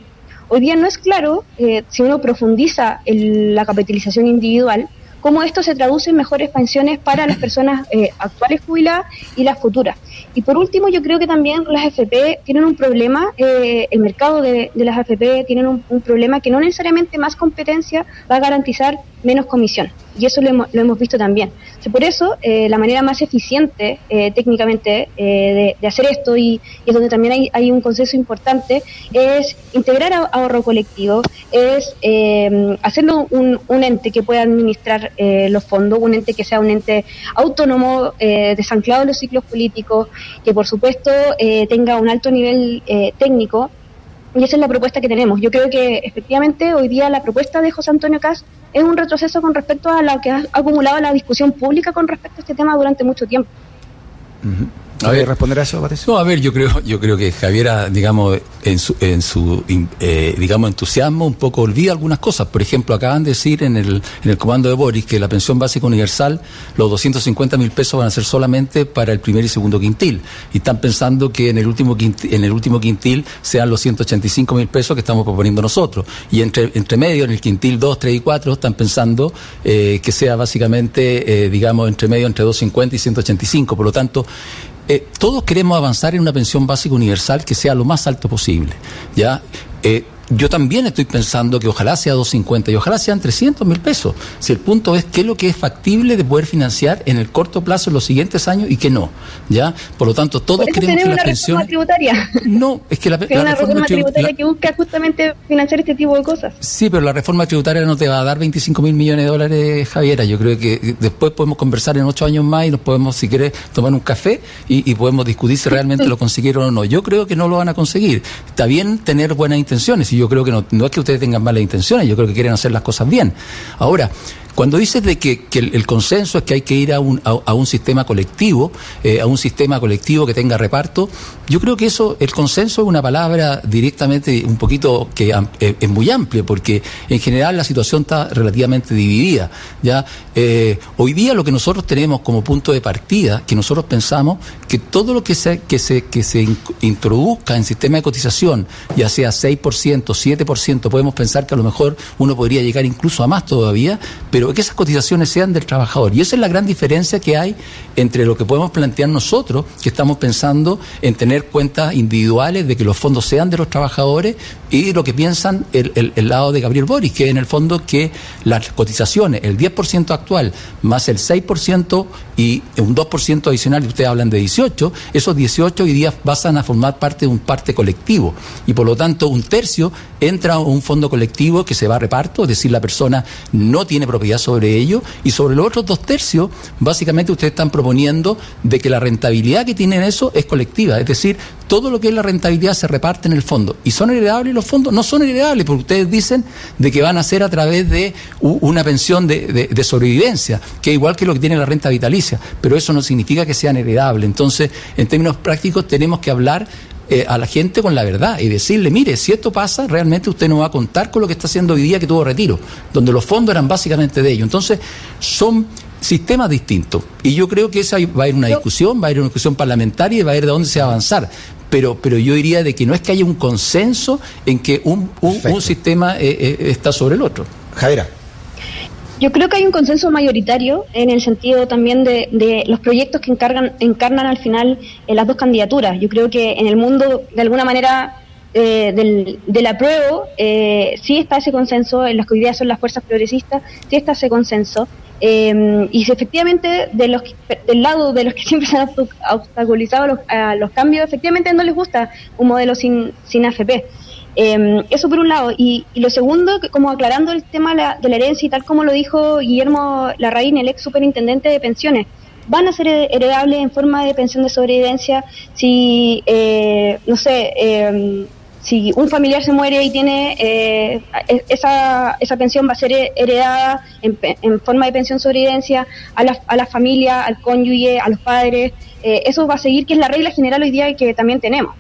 hoy día no es claro, eh, si uno profundiza la capitalización individual, cómo esto se traduce en mejores pensiones para las personas eh, actuales jubiladas y las futuras. Y por último, yo creo que también las AFP tienen un problema, eh, el mercado de, las AFP tienen un, problema que no necesariamente más competencia va a garantizar menos comisión. Y eso lo hemos, visto también. por eso, eh, la manera más eficiente técnicamente de, hacer esto, y, es donde también hay, un consenso importante, es integrar ahorro colectivo, es hacerlo un, ente que pueda administrar eh, los fondos, un ente que sea un ente autónomo, eh, desanclado en los ciclos políticos, que por supuesto eh, tenga un alto nivel eh, técnico. Y esa es la propuesta que tenemos. Yo creo que efectivamente hoy día la propuesta de José Antonio Cas es un retroceso con respecto a lo que ha acumulado la discusión pública con respecto a este tema durante mucho tiempo. A ver, responder a eso, No, a ver, yo creo, yo creo que Javiera, digamos, en su, en su eh, digamos, entusiasmo un poco olvida algunas cosas. Por ejemplo, acaban de decir en el, en el comando de Boris que la pensión básica universal, los 250 mil pesos van a ser solamente para el primer y segundo quintil. Y están pensando que en el último quintil, en el último quintil sean los 185 mil pesos que estamos proponiendo nosotros. Y entre, entre medio, en el quintil 2, 3 y 4, están pensando eh, que sea básicamente, eh, digamos, entre medio entre 250 y 185. Por lo tanto, eh, todos queremos avanzar en una pensión básica universal que sea lo más alto posible. ¿ya? Eh, yo también estoy pensando que ojalá sea 250 y ojalá sean 300 mil pesos. Si el punto es qué es lo que es factible de poder financiar en el corto plazo en los siguientes años y qué no. ¿ya? Por lo tanto, todos creemos que la pensión tributaria. [LAUGHS] No, es que la, una reforma tributaria que busca justamente financiar este tipo de cosas. Sí, pero la reforma tributaria no te va a dar 25 mil millones de dólares, Javiera. Yo creo que después podemos conversar en ocho años más y nos podemos, si quieres, tomar un café y, y podemos discutir si realmente lo [LAUGHS] consiguieron o no. Yo creo que no lo van a conseguir. Está bien tener buenas intenciones y yo creo que no, no es que ustedes tengan malas intenciones, yo creo que quieren hacer las cosas bien. Ahora, cuando dices de que, el, consenso es que hay que ir a un, a, un sistema colectivo, eh, a un sistema colectivo que tenga reparto, yo creo que eso, el consenso es una palabra directamente un poquito que eh, es muy amplia, porque en general la situación está relativamente dividida. Ya eh, hoy día lo que nosotros tenemos como punto de partida, que nosotros pensamos que todo lo que se que se que se introduzca en sistema de cotización, ya sea 6%, 7%, podemos pensar que a lo mejor uno podría llegar incluso a más todavía, pero pero que esas cotizaciones sean del trabajador. Y esa es la gran diferencia que hay entre lo que podemos plantear nosotros, que estamos pensando en tener cuentas individuales de que los fondos sean de los trabajadores, y lo que piensan el, el, lado de Gabriel Boris, que en el fondo que las cotizaciones, el 10% actual más el 6% y un 2% adicional, y ustedes hablan de 18, esos 18 hoy día pasan a formar parte de un parte colectivo. Y por lo tanto, un tercio entra a un fondo colectivo que se va a reparto, es decir, la persona no tiene propiedad sobre ello y sobre los otros dos tercios, básicamente ustedes están proponiendo de que la rentabilidad que tienen eso es colectiva, es decir, todo lo que es la rentabilidad se reparte en el fondo. ¿Y son heredables los fondos? No son heredables, porque ustedes dicen de que van a ser a través de una pensión de, de sobrevivencia, que es igual que lo que tiene la renta vitalicia, pero eso no significa que sean heredables. Entonces, en términos prácticos, tenemos que hablar eh, a la gente con la verdad y decirle, mire, si esto pasa, realmente usted no va a contar con lo que está haciendo hoy día que tuvo retiro, donde los fondos eran básicamente de ellos. Entonces, son sistemas distintos. Y yo creo que esa va a ir una discusión, va a ir una discusión parlamentaria y va a ir de dónde se va a avanzar. Pero, pero yo diría de que no es que haya un consenso en que un, un, sistema eh, eh, está sobre el otro. Javiera. Yo creo que hay un consenso mayoritario en el sentido también de, los proyectos que encargan, encarnan al final en las dos candidaturas. Yo creo que en el mundo, de alguna manera, eh, del, del, apruebo, eh, sí está ese consenso, en las que hoy día son las fuerzas progresistas, sí está ese consenso. Eh, y si efectivamente de los del lado de los que [LAUGHS] siempre se han obstaculizado los, a los cambios, efectivamente no les gusta un modelo sin, AFP. Eh, eso por un lado. Y, lo segundo, como aclarando el tema de la herencia y tal como lo dijo Guillermo Larraín, el ex superintendente de pensiones, van a ser heredables en forma de pensión de sobrevivencia si, eh, no sé, em, si un familiar se muere y tiene eh, e, esa, esa pensión va a ser heredada en, en forma de pensión sobrevivencia a la, a la familia, al cónyuge, a los padres. Eh, eso va a seguir, que es la regla general hoy día que también tenemos.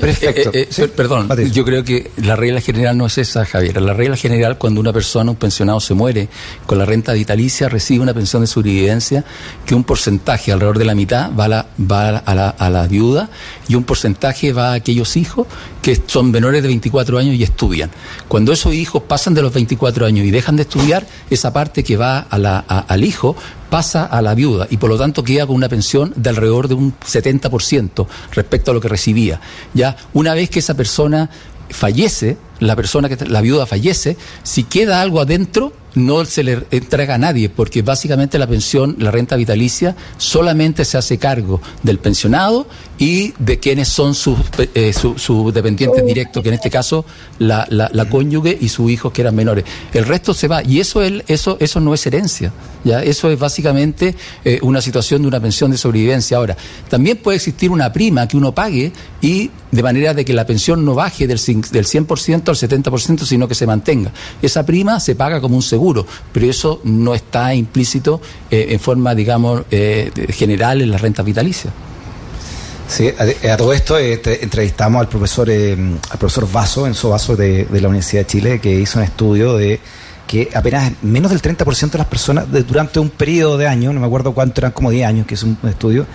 Perfecto. Eh, eh, perdón, yo creo que la regla general no es esa, Javier. La regla general, cuando una persona, un pensionado, se muere con la renta vitalicia, recibe una pensión de sobrevivencia que un porcentaje, alrededor de la mitad, va a la, va a la, a la viuda y un porcentaje va a aquellos hijos que son menores de 24 años y estudian. Cuando esos hijos pasan de los 24 años y dejan de estudiar, esa parte que va a la, al hijo pasa a la viuda y por lo tanto queda con una pensión de alrededor de un 70% respecto a lo que recibía. Ya una vez que esa persona fallece, la persona que la viuda fallece, si queda algo adentro, no se le entrega a nadie, porque básicamente la pensión, la renta vitalicia, solamente se hace cargo del pensionado y de quienes son sus, eh, dependientes directos, que en este caso la, la, cónyuge y sus hijos que eran menores. El resto se va, y eso, es, eso, eso no es herencia, ¿ya? eso es básicamente eh, una situación de una pensión de sobrevivencia. Ahora, también puede existir una prima que uno pague y de manera de que la pensión no baje del, del 100% al 70%, sino que se mantenga. Esa prima se paga como un seguro pero eso no está implícito eh, en forma, digamos, eh, general en la renta vitalicia. Sí, a, todo esto eh, entrevistamos al profesor al profesor Vaso, Enzo Vaso de, la Universidad de Chile, que hizo un estudio de que apenas menos del 30% de las personas durante un periodo de años, no me acuerdo cuánto eran, como 10 años, que es un estudio,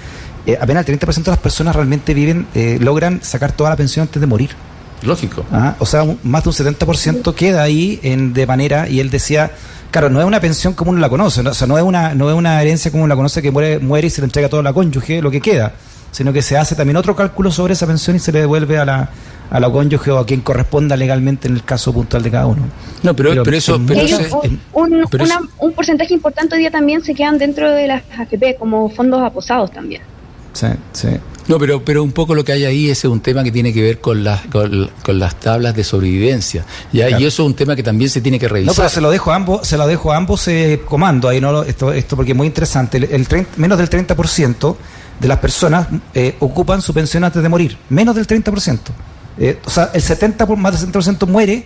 apenas el 30% de las personas realmente viven, logran sacar toda la pensión antes de morir. Lógico. Ah, o sea, más de un 70% queda ahí en, de manera, y él decía, claro, no es una pensión como uno la conoce, ¿no? o sea, no es una, no es una herencia como uno la conoce que muere, muere y se le entrega todo a la cónyuge, lo que queda, sino que se hace también otro cálculo sobre esa pensión y se le devuelve a la, a la cónyuge o a quien corresponda legalmente en el caso puntual de cada uno. No, pero, pero, eso... Pero un, un, porcentaje importante hoy día también se quedan dentro de las AFP como fondos aposados también. Sí, sí. No, pero, pero un poco lo que hay ahí es un tema que tiene que ver con las, con, las tablas de sobrevivencia. ¿ya? Y eso es un tema que también se tiene que revisar. No, pero se lo dejo a ambos, se lo dejo a ambos eh, comandos ahí, ¿no? esto, esto porque es muy interesante. El, menos del 30% de las personas eh, ocupan su pensión antes de morir. Menos del 30%. Eh, o sea, el 70, más del 70% muere,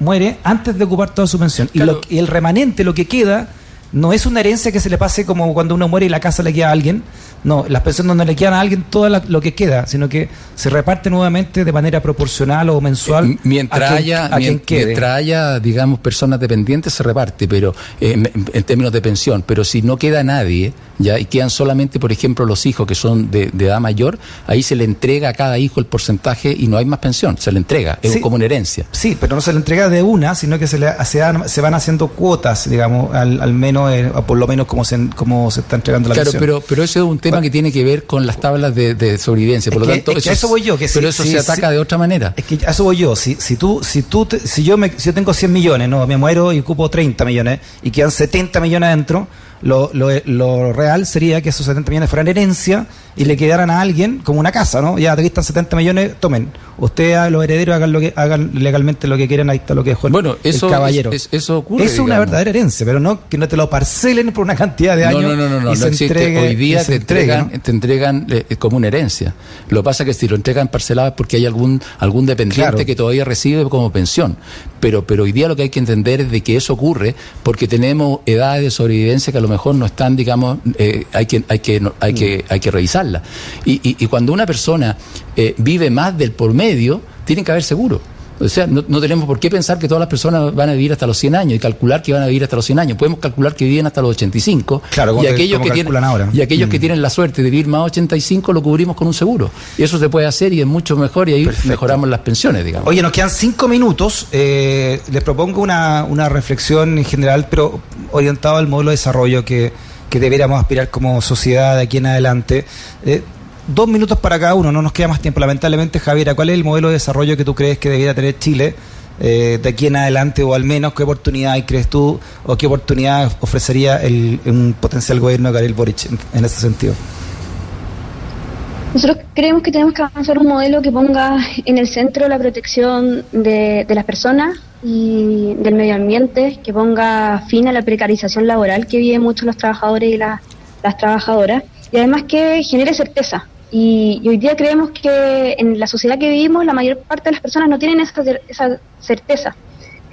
muere antes de ocupar toda su pensión. Y, lo, y el remanente, lo que queda no es una herencia que se le pase como cuando uno muere y la casa le queda a alguien. No, las pensiones no le quedan a alguien todo lo que queda, sino que se reparte nuevamente de manera proporcional o mensual. Mientras, haya, mientras haya, digamos, personas dependientes, se reparte, pero eh, en términos de pensión. Pero si no queda nadie, ya y quedan solamente, por ejemplo, los hijos que son de, edad mayor, ahí se le entrega a cada hijo el porcentaje y no hay más pensión, se le entrega, es como una herencia. Sí, pero no se le entrega de una, sino que se, le, se, van haciendo cuotas, digamos, al, menos, eh, por lo menos como se, como se está entregando la Claro, pero, pero eso es un tema que tiene que ver con las tablas de, sobrevivencia, por lo tanto, eso, voy yo, que pero eso se ataca de otra manera. Es que eso voy yo, si, si tú, si tú, si yo me, si yo tengo 100 millones, no, me muero y ocupo 30 millones y quedan 70 millones adentro, lo, lo, lo, real sería que esos 70 millones fueran herencia y le quedaran a alguien como una casa, ¿no? Ya aquí están 70 millones, tomen. Ustedes, los herederos, hagan lo que hagan legalmente lo que quieran, ahí está lo que dejó el, bueno, eso, caballero. eso ocurre. Es una verdadera herencia, pero no que no te lo parcelen por una cantidad de años. No, no, no, no. Hoy día te entregan, te entregan eh, como una herencia. Lo que pasa es que si lo entregan parcelado es porque hay algún, algún dependiente que todavía recibe como pensión. Pero, pero hoy día lo que hay que entender es de que eso ocurre porque tenemos edades de sobrevivencia que a lo mejor no están, digamos, eh, hay que, hay que, hay que, hay que revisarla. Y, y, cuando una persona eh, vive más del por medio, tiene que haber seguro. O sea, no, tenemos por qué pensar que todas las personas van a vivir hasta los 100 años y calcular que van a vivir hasta los 100 años. Podemos calcular que viven hasta los 85. Claro, y aquellos, que tienen, ahora. y aquellos que mm. tienen la suerte de vivir más 85 lo cubrimos con un seguro. Y eso se puede hacer y es mucho mejor y ahí mejoramos las pensiones, digamos. Oye, nos quedan cinco minutos. Eh, les propongo una, una reflexión en general, pero orientado al modelo de desarrollo que, que deberíamos aspirar como sociedad de aquí en adelante. Eh, dos minutos para cada uno, no nos queda más tiempo. Lamentablemente, Javiera, ¿cuál es el modelo de desarrollo que tú crees que debería tener Chile eh, de aquí en adelante o al menos qué oportunidad crees tú o qué oportunidad ofrecería el, un potencial gobierno de Gabriel Boric en, ese sentido? Nosotros creemos que tenemos que avanzar un modelo que ponga en el centro la protección de, las personas y del medio ambiente, que ponga fin a la precarización laboral que viven muchos los trabajadores y las trabajadoras, y además que genere certeza. Y, hoy día creemos que en la sociedad que vivimos la mayor parte de las personas no tienen esa, esa certeza.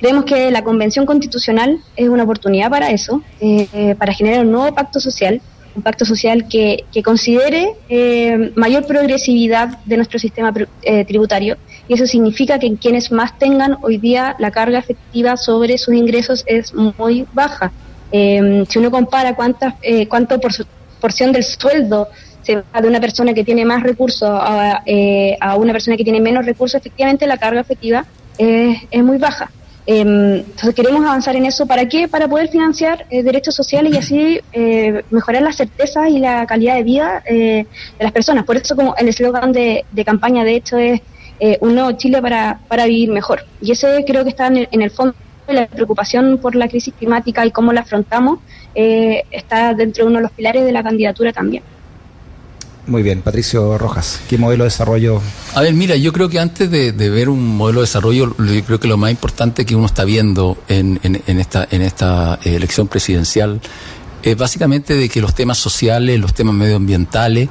Creemos que la Convención Constitucional es una oportunidad para eso, eh, para generar un nuevo pacto social, un pacto social que, que considere eh, mayor progresividad de nuestro sistema eh, tributario y eso significa que quienes más tengan hoy día la carga efectiva sobre sus ingresos es muy baja. si uno compara cuántas, cuánto por porción del sueldo se va de una persona que tiene más recursos a, eh, a una persona que tiene menos recursos, efectivamente la carga efectiva es, muy baja. Em, entonces queremos avanzar en eso. ¿Para qué? Para poder financiar eh, derechos sociales y así eh, mejorar la certeza y la calidad de vida de las personas. Por eso como el eslogan de, campaña de hecho es un nuevo Chile para, para vivir mejor. Y ese creo que está en el, en el fondo la preocupación por la crisis climática y cómo la afrontamos está dentro de uno de los pilares de la candidatura también. Muy bien, Patricio Rojas, ¿qué modelo de desarrollo? A ver, mira, yo creo que antes de, ver un modelo de desarrollo, yo creo que lo más importante que uno está viendo en, esta, en esta eh, elección presidencial es básicamente de que los temas sociales, los temas medioambientales,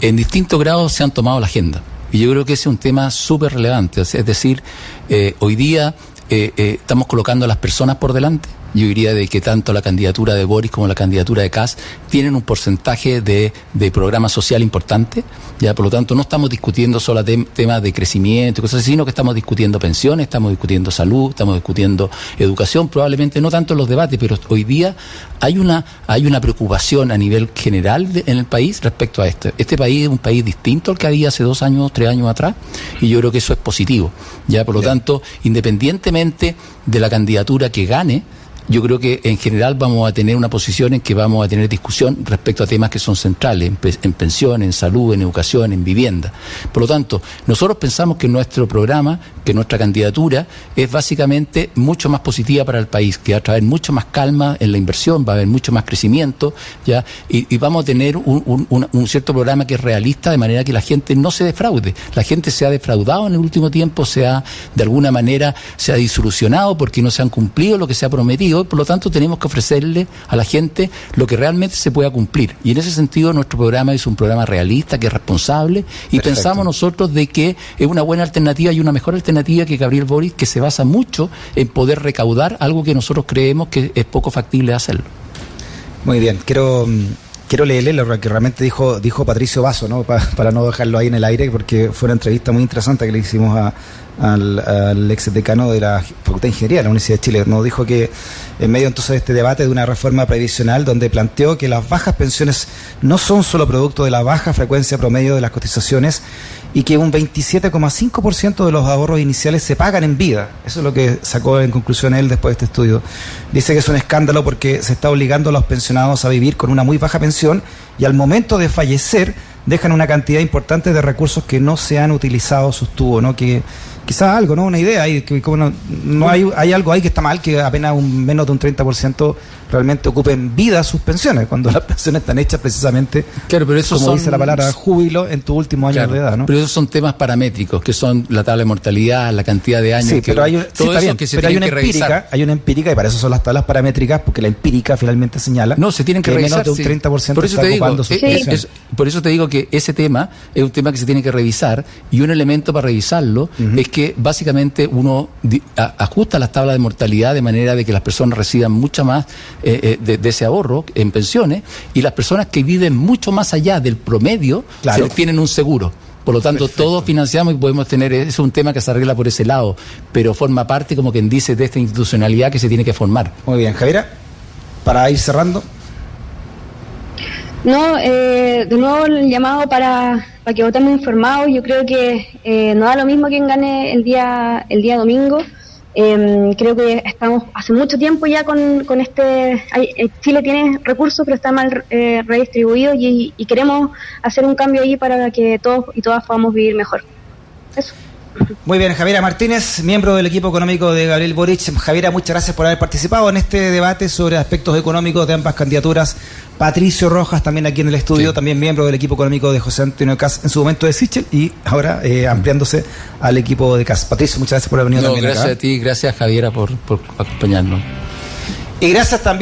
en distintos grados se han tomado la agenda. Y yo creo que ese es un tema súper relevante. Es decir, eh, hoy día eh, estamos colocando a las personas por delante yo diría de que tanto la candidatura de Boris como la candidatura de Kass tienen un porcentaje de, de programa social importante, ya por lo tanto no estamos discutiendo solo temas de crecimiento y cosas así, sino que estamos discutiendo pensiones, estamos discutiendo salud, estamos discutiendo educación, probablemente no tanto en los debates, pero hoy día hay una, hay una preocupación a nivel general en el país respecto a esto. Este país es un país distinto al que había hace dos años, tres años atrás, y yo creo que eso es positivo. Ya, por lo tanto, independientemente de la candidatura que gane, yo creo que en general vamos a tener una posición en que vamos a tener discusión respecto a temas que son centrales, en, en pensión, en salud, en educación, en vivienda. Por lo tanto, nosotros pensamos que nuestro programa, que nuestra candidatura es básicamente mucho más positiva para el país, que va a traer mucho más calma en la inversión, va a haber mucho más crecimiento, ya, y, y vamos a tener un cierto programa que es realista de manera que la gente no se defraude. La gente se ha defraudado en el último tiempo, se ha, de alguna manera, se ha disolucionado porque no se han cumplido lo que se ha prometido, por lo tanto tenemos que ofrecerle a la gente lo que realmente se pueda cumplir. Y en ese sentido nuestro programa es un programa realista, que es responsable, y Perfecto. pensamos nosotros de que es una buena alternativa y una mejor alternativa que Gabriel Boris, que se basa mucho en poder recaudar algo que nosotros creemos que es poco factible hacerlo. Muy bien, quiero mm, quiero leerle lo que realmente dijo dijo Patricio Vaso, ¿no? Pa- para no dejarlo ahí en el aire, porque fue una entrevista muy interesante que le hicimos al, al ex decano de la Facultad de Ingeniería de la Universidad de Chile. Nos dijo que en medio entonces de este debate de una reforma previsional donde planteó que las bajas pensiones no son solo producto de la baja frecuencia promedio de las cotizaciones y que un 27,5% de los ahorros iniciales se pagan en vida. Eso es lo que sacó en conclusión él después de este estudio. Dice que es un escándalo porque se está obligando a los pensionados a vivir con una muy baja pensión y al momento de fallecer dejan una cantidad importante de recursos que no se han utilizado, sostuvo, ¿no? Que quizás algo, ¿no? Una idea ahí, que como no, hay, hay algo ahí que está mal, que apenas un menos de un 30% realmente ocupen vida sus pensiones, cuando las pensiones están hechas precisamente, Claro, pero esos como son- dice la palabra, júbilo en tu último año Claro, de edad, ¿no? Pero esos son temas paramétricos, que son la tabla de mortalidad, la cantidad de años. Sí, que, pero hay, sí, todo eso bien, que se pero hay tiene una que empírica, revisar. hay una empírica y para eso son las tablas paramétricas, porque la empírica finalmente señala No, se tienen que, revisar. menos de un sí. 30% por eso está te digo, sus eh, es- por eso te digo que ese tema es un tema que se tiene que revisar y un elemento para revisarlo es que básicamente uno ajusta las tablas de mortalidad de manera de que las personas reciban mucha más eh, eh, de, de ese ahorro en pensiones y las personas que viven mucho más allá del promedio Claro. se- tienen un seguro. Por lo tanto, todos financiamos y podemos tener, es un tema que se arregla por ese lado, pero forma parte, como quien dice, de esta institucionalidad que se tiene que formar. Muy bien, Javiera, para ir cerrando. No, eh, de nuevo el llamado para, para que votemos informados. Yo creo que eh, no da lo mismo quien gane el día el día domingo. Eh, creo que estamos hace mucho tiempo ya con, con este. hay- eh, Chile tiene recursos, pero está mal eh, redistribuido y, y queremos hacer un cambio ahí para que todos y todas podamos vivir mejor. Eso. Muy bien, Javiera Martínez, miembro del equipo económico de Gabriel Boric. Javiera, muchas gracias por haber participado en este debate sobre aspectos económicos de ambas candidaturas. Patricio Rojas, también aquí en el estudio, Sí. también miembro del equipo económico de José Antonio Cas, en su momento de Sichel y ahora eh, ampliándose al equipo de Cas. Patricio, muchas gracias por haber venido No, también gracias acá. a ti, gracias Javiera por, por acompañarnos. Y gracias también.